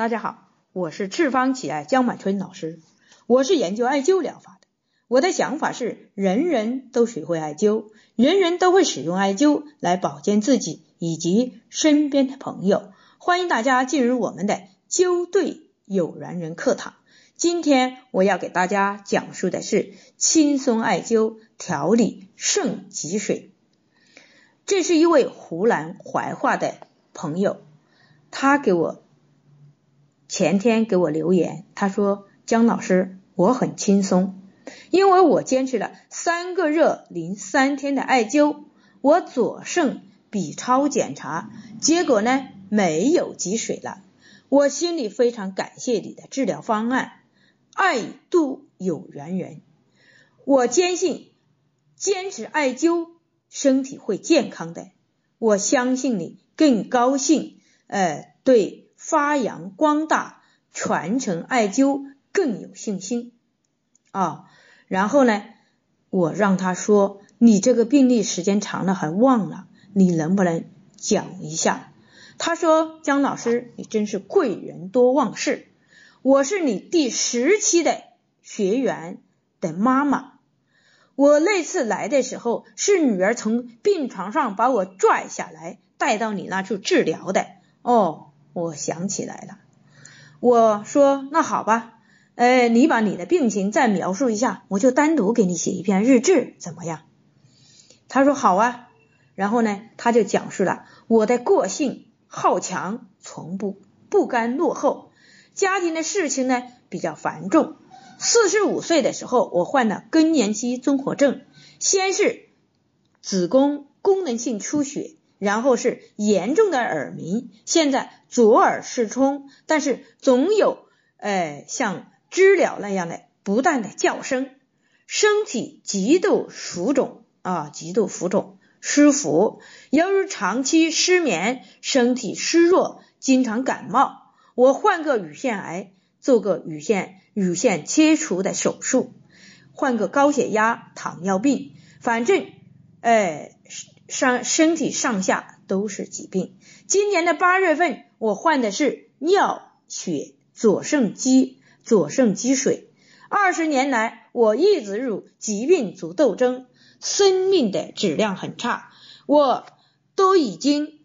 大家好，我是赤方奇艾江满春老师，我是研究艾灸疗法的。我的想法是，人人都学会艾灸，人人都会使用艾灸来保健自己以及身边的朋友。欢迎大家进入我们的灸对有缘人课堂。今天我要给大家讲述的是轻松艾灸调理肾积水。这是一位湖南怀化的朋友，他给我。前天给我留言，他说：“姜老师，我很轻松，因为我坚持了三个热淋三天的艾灸，我左肾 B 超检查，结果呢没有积水了。我心里非常感谢你的治疗方案，爱度有缘人。我坚信坚持艾灸，身体会健康的。我相信你更高兴，呃，对。”发扬光大，传承艾灸更有信心啊！然后呢，我让他说：“你这个病例时间长了还忘了，你能不能讲一下？”他说：“姜老师，你真是贵人多忘事，我是你第十期的学员的妈妈。我那次来的时候，是女儿从病床上把我拽下来，带到你那去治疗的哦。”我想起来了，我说那好吧，哎，你把你的病情再描述一下，我就单独给你写一篇日志，怎么样？他说好啊，然后呢，他就讲述了我的个性好强，从不不甘落后，家庭的事情呢比较繁重。四十五岁的时候，我患了更年期综合症，先是子宫功能性出血。然后是严重的耳鸣，现在左耳失聪，但是总有呃像知了那样的不断的叫声，身体极度浮肿啊，极度浮肿湿浮，由于长期失眠，身体虚弱，经常感冒。我患个乳腺癌，做个乳腺乳腺切除的手术，患个高血压、糖尿病，反正哎。上身体上下都是疾病。今年的八月份，我患的是尿血左肾积左肾积水。二十年来，我一直与疾病做斗争，生命的质量很差。我都已经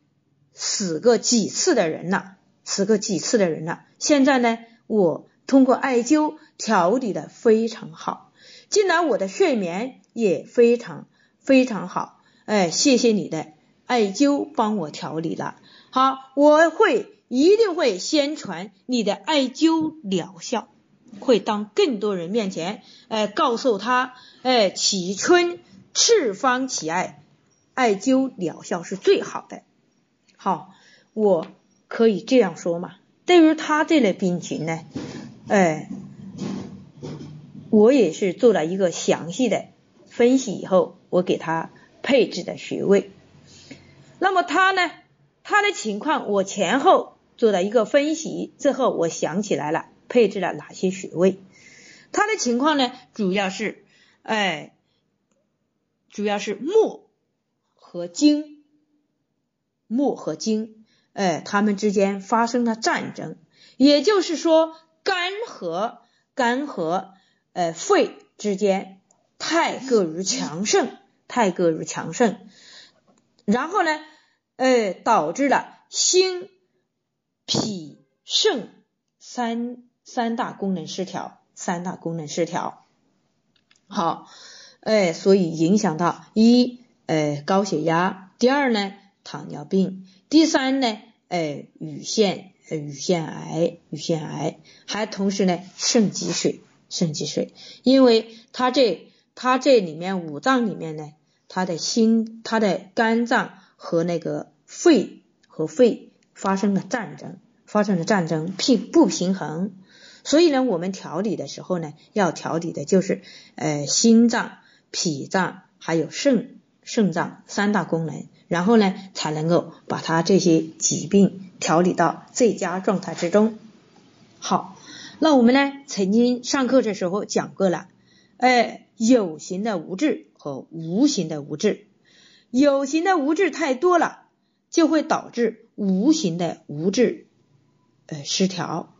死过几次的人了，死过几次的人了。现在呢，我通过艾灸调理的非常好，近来我的睡眠也非常非常好。哎，谢谢你的艾灸帮我调理了。好，我会一定会宣传你的艾灸疗效，会当更多人面前，哎，告诉他，哎，启春赤方起艾艾灸疗效是最好的。好，我可以这样说嘛？对于他这类病情呢，哎，我也是做了一个详细的分析以后，我给他。配置的穴位，那么他呢？他的情况我前后做了一个分析之后，我想起来了，配置了哪些穴位？他的情况呢，主要是，哎，主要是木和金，木和金，哎，他们之间发生了战争，也就是说，肝和肝和呃肺之间太过于强盛。太过于强盛，然后呢，呃，导致了心、脾、肾三三大功能失调，三大功能失调。好，哎，所以影响到一，呃，高血压；第二呢，糖尿病；第三呢，呃，乳腺，乳腺癌，乳腺癌，还同时呢，肾积水，肾积水，因为它这。它这里面五脏里面呢，它的心、它的肝脏和那个肺和肺发生了战争，发生了战争，平不平衡。所以呢，我们调理的时候呢，要调理的就是呃心脏、脾脏还有肾肾脏三大功能，然后呢才能够把它这些疾病调理到最佳状态之中。好，那我们呢曾经上课的时候讲过了，哎。有形的无质和无形的无质，有形的无质太多了，就会导致无形的无质呃失调，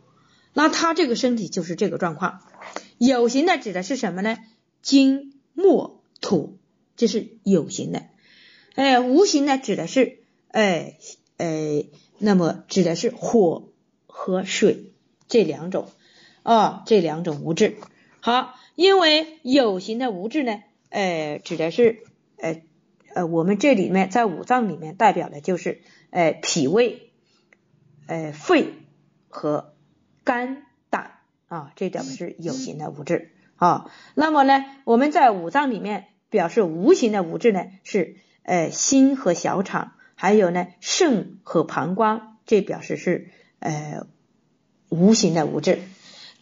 那他这个身体就是这个状况。有形的指的是什么呢？金木土，这是有形的。哎，无形的指的是哎哎，那么指的是火和水这两种啊，这两种物质。好，因为有形的物质呢，哎，指的是呃呃，我们这里面在五脏里面代表的就是呃脾胃、呃肺和肝胆啊，这表是有形的物质啊。那么呢，我们在五脏里面表示无形的物质呢，是呃心和小肠，还有呢肾和膀胱，这表示是呃无形的物质。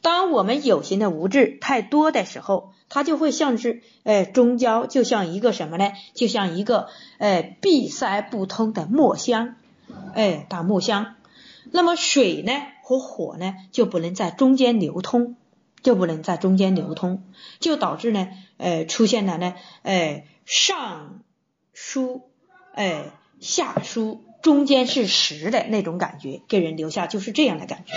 当我们有形的物质太多的时候，它就会像是，呃，中焦，就像一个什么呢？就像一个，呃，闭塞不通的墨箱，哎，大墨箱。那么水呢和火呢就不能在中间流通，就不能在中间流通，就导致呢，呃，出现了呢，呃，上疏，哎，下疏，中间是实的那种感觉，给人留下就是这样的感觉。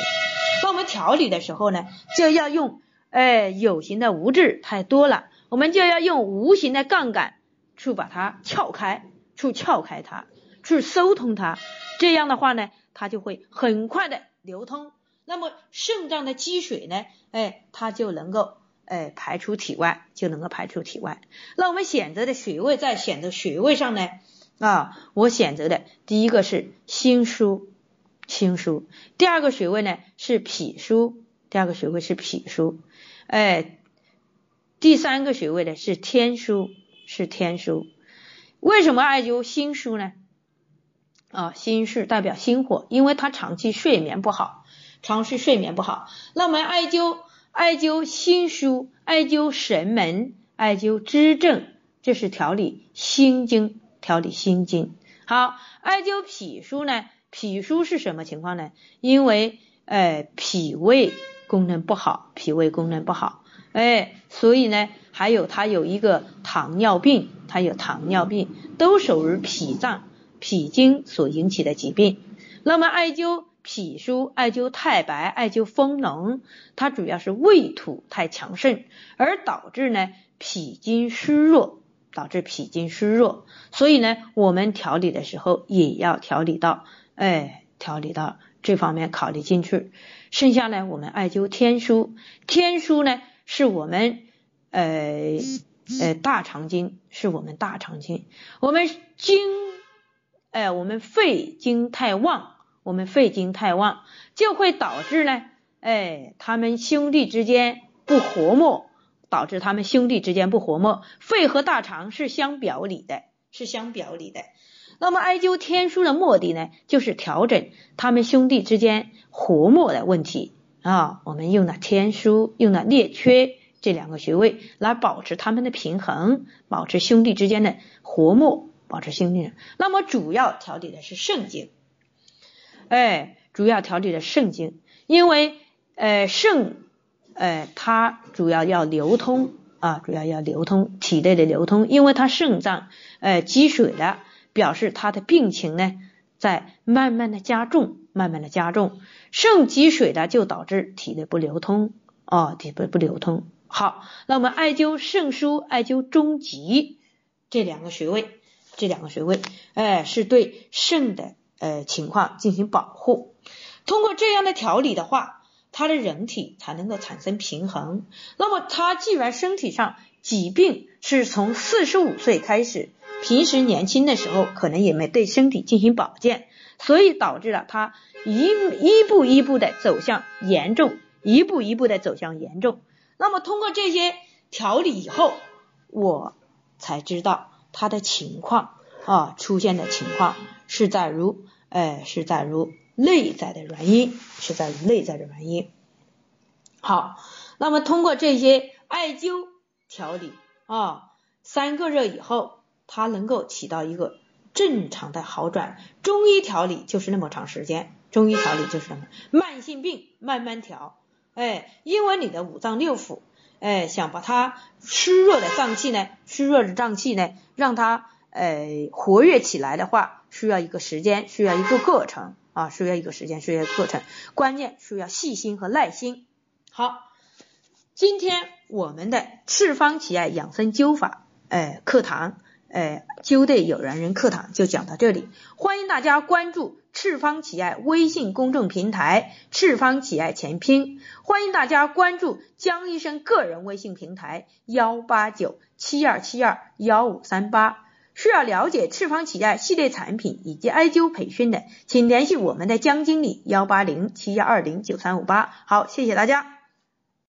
调理的时候呢，就要用，哎，有形的物质太多了，我们就要用无形的杠杆去把它撬开，去撬开它，去疏通它。这样的话呢，它就会很快的流通。那么肾脏的积水呢，哎，它就能够，哎，排出体外，就能够排出体外。那我们选择的穴位，在选择穴位上呢，啊，我选择的第一个是心腧。心书，第二个穴位呢是脾书，第二个穴位是脾书，哎，第三个穴位呢是天枢，是天枢。为什么艾灸心书呢？啊，心是代表心火，因为他长期睡眠不好，长期睡眠不好。那么艾灸艾灸心书，艾灸神门，艾灸支正，这是调理心经，调理心经。好，艾灸脾书呢？脾腧是什么情况呢？因为哎脾胃功能不好，脾胃功能不好，哎，所以呢，还有它有一个糖尿病，它有糖尿病，都属于脾脏、脾经所引起的疾病。那么艾灸脾腧、艾灸太白、艾灸丰隆，它主要是胃土太强盛，而导致呢脾经虚弱。导致脾经虚弱，所以呢，我们调理的时候也要调理到，哎，调理到这方面考虑进去。剩下呢，我们艾灸天枢，天枢呢是我们呃呃大肠经，是我们大肠经。我们经，哎，我们肺经太旺，我们肺经太旺，就会导致呢，哎，他们兄弟之间不和睦。导致他们兄弟之间不和睦，肺和大肠是相表里的，是相表里的。那么艾灸天枢的目的呢，就是调整他们兄弟之间和睦的问题啊。我们用了天枢，用了列缺这两个穴位来保持他们的平衡，保持兄弟之间的和睦，保持兄弟。那么主要调理的是肾经，哎，主要调理的肾经，因为呃肾。呃，它主要要流通啊，主要要流通体内的流通，因为它肾脏呃积水了，表示他的病情呢在慢慢的加重，慢慢的加重，肾积水的就导致体内不流通哦，体内不流通。好，那我们艾灸肾腧、艾灸中极这两个穴位，这两个穴位，哎，是对肾的呃情况进行保护。通过这样的调理的话。他的人体才能够产生平衡。那么他既然身体上疾病是从四十五岁开始，平时年轻的时候可能也没对身体进行保健，所以导致了他一一步一步的走向严重，一步一步的走向严重。那么通过这些调理以后，我才知道他的情况啊，出现的情况是在如，哎，是在如。内在的原因是在于内在的原因。好，那么通过这些艾灸调理啊，三个热以后，它能够起到一个正常的好转。中医调理就是那么长时间，中医调理就是什么？慢性病慢慢调，哎，因为你的五脏六腑，哎，想把它虚弱的脏器呢，虚弱的脏器呢，让它呃活跃起来的话，需要一个时间，需要一个过程。啊，需要一个时间，需要一个过程，关键需要细心和耐心。好，今天我们的赤方奇艾养生灸法，哎，课堂，哎，灸对有缘人课堂就讲到这里，欢迎大家关注赤方奇艾微信公众平台“赤方奇艾全拼”，欢迎大家关注江医生个人微信平台幺八九七二七二幺五三八。需要了解赤方奇艾系列产品以及艾灸培训的，请联系我们的江经理幺八零七幺二零九三五八。好，谢谢大家。